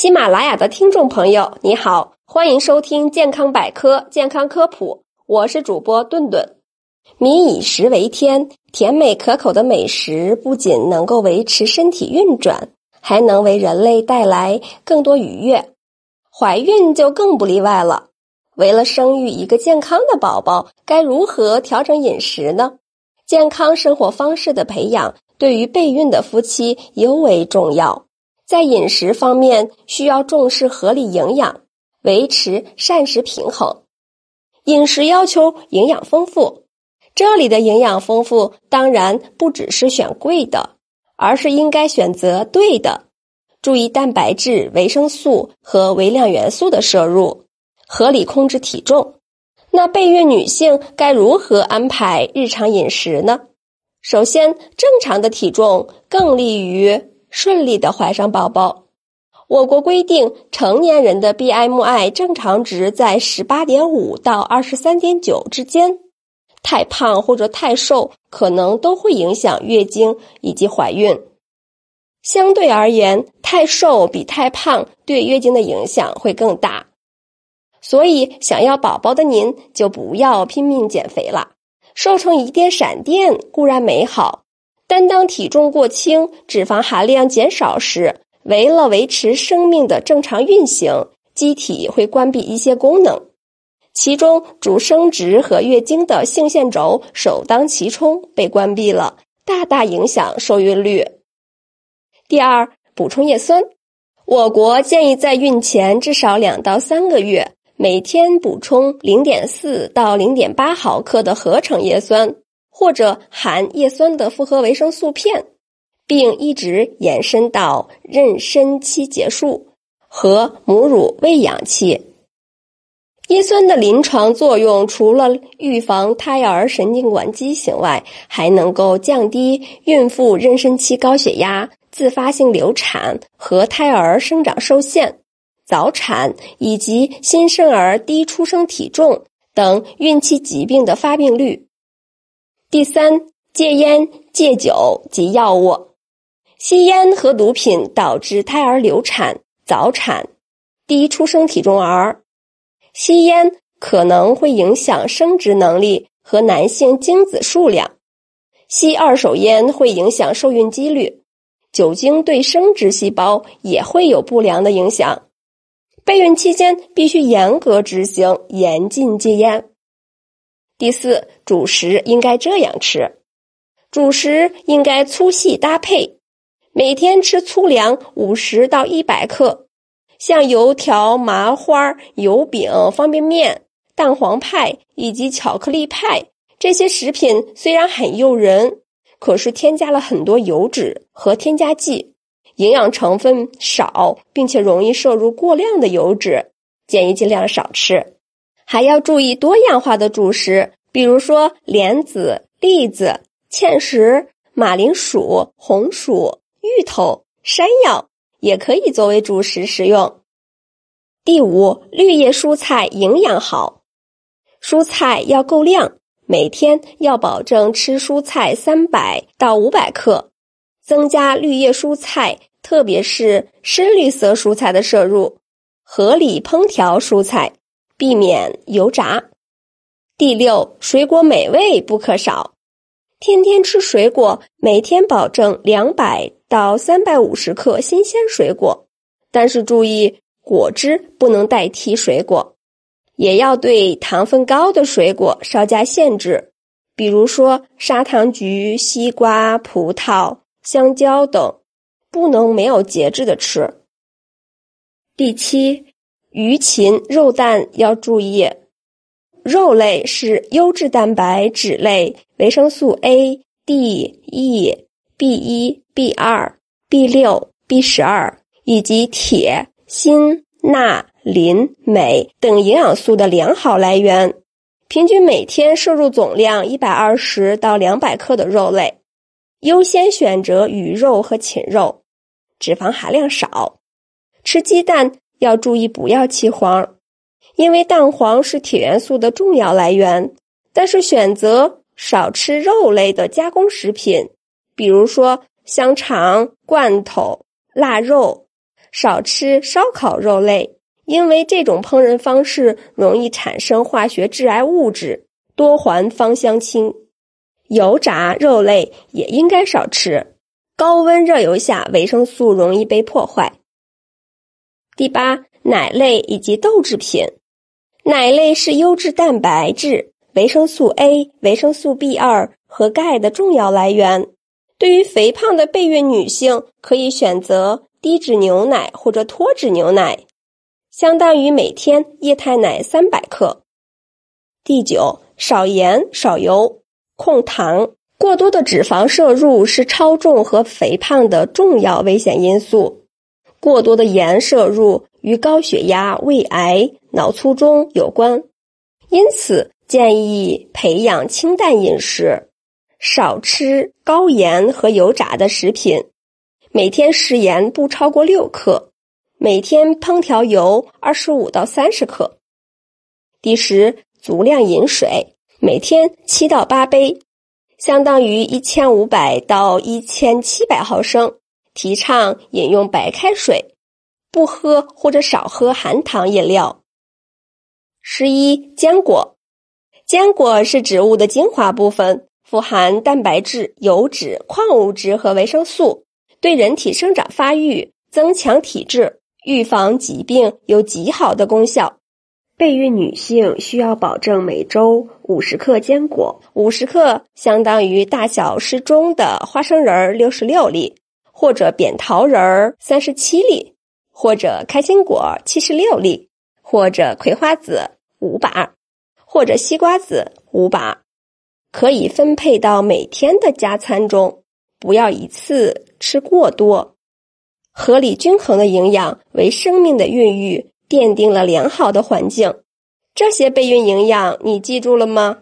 喜马拉雅的听众朋友，你好，欢迎收听健康百科健康科普，我是主播顿顿。民以食为天，甜美可口的美食不仅能够维持身体运转，还能为人类带来更多愉悦。怀孕就更不例外了。为了生育一个健康的宝宝，该如何调整饮食呢？健康生活方式的培养对于备孕的夫妻尤为重要。在饮食方面，需要重视合理营养，维持膳食平衡。饮食要求营养丰富，这里的营养丰富当然不只是选贵的，而是应该选择对的。注意蛋白质、维生素和微量元素的摄入，合理控制体重。那备孕女性该如何安排日常饮食呢？首先，正常的体重更利于。顺利的怀上宝宝。我国规定，成年人的 BMI 正常值在十八点五到二十三点九之间。太胖或者太瘦，可能都会影响月经以及怀孕。相对而言，太瘦比太胖对月经的影响会更大。所以，想要宝宝的您就不要拼命减肥了。瘦成一电闪电固然美好。但当体重过轻、脂肪含量减少时，为了维持生命的正常运行，机体会关闭一些功能，其中主生殖和月经的性腺轴首当其冲被关闭了，大大影响受孕率。第二，补充叶酸，我国建议在孕前至少两到三个月，每天补充零点四到零点八毫克的合成叶酸。或者含叶酸的复合维生素片，并一直延伸到妊娠期结束和母乳喂养期。叶酸的临床作用除了预防胎儿神经管畸形外，还能够降低孕妇妊娠期高血压、自发性流产和胎儿生长受限、早产以及新生儿低出生体重等孕期疾病的发病率。第三，戒烟、戒酒及药物。吸烟和毒品导致胎儿流产、早产、低出生体重儿。吸烟可能会影响生殖能力和男性精子数量。吸二手烟会影响受孕几率。酒精对生殖细胞也会有不良的影响。备孕期间必须严格执行严禁戒烟。第四，主食应该这样吃：主食应该粗细搭配，每天吃粗粮五十到一百克，像油条、麻花、油饼、方便面、蛋黄派以及巧克力派这些食品虽然很诱人，可是添加了很多油脂和添加剂，营养成分少，并且容易摄入过量的油脂，建议尽量少吃。还要注意多样化的主食，比如说莲子、栗子、芡实、马铃薯、红薯、芋头、山药，也可以作为主食食用。第五，绿叶蔬菜营养好，蔬菜要够量，每天要保证吃蔬菜三百到五百克，增加绿叶蔬菜，特别是深绿色蔬菜的摄入，合理烹调蔬菜。避免油炸。第六，水果美味不可少，天天吃水果，每天保证两百到三百五十克新鲜水果，但是注意果汁不能代替水果，也要对糖分高的水果稍加限制，比如说砂糖橘、西瓜、葡萄、香蕉等，不能没有节制的吃。第七。鱼禽肉蛋要注意，肉类是优质蛋白脂类，维生素 A、D、E、B 一、B 二、B 六、B 十二以及铁、锌、钠、磷、镁等营养素的良好来源。平均每天摄入总量一百二十到两百克的肉类，优先选择鱼肉和禽肉，脂肪含量少。吃鸡蛋。要注意不要弃黄，因为蛋黄是铁元素的重要来源。但是选择少吃肉类的加工食品，比如说香肠、罐头、腊肉，少吃烧烤肉类，因为这种烹饪方式容易产生化学致癌物质多环芳香烃。油炸肉类也应该少吃，高温热油下维生素容易被破坏。第八，奶类以及豆制品，奶类是优质蛋白质、维生素 A、维生素 B 二和钙的重要来源。对于肥胖的备孕女性，可以选择低脂牛奶或者脱脂牛奶，相当于每天液态奶三百克。第九，少盐少油。控糖，过多的脂肪摄入是超重和肥胖的重要危险因素。过多的盐摄入与高血压、胃癌、脑卒中有关，因此建议培养清淡饮食，少吃高盐和油炸的食品，每天食盐不超过六克，每天烹调油二十五到三十克。第十，足量饮水。每天七到八杯，相当于一千五百到一千七百毫升。提倡饮用白开水，不喝或者少喝含糖饮料。十一，坚果，坚果是植物的精华部分，富含蛋白质、油脂、矿物质和维生素，对人体生长发育、增强体质、预防疾病有极好的功效。备孕女性需要保证每周五十克坚果，五十克相当于大小适中的花生仁儿六十六粒，或者扁桃仁儿三十七粒，或者开心果七十六粒，或者葵花籽五把，或者西瓜籽五把，可以分配到每天的加餐中，不要一次吃过多。合理均衡的营养为生命的孕育。奠定了良好的环境，这些备孕营养你记住了吗？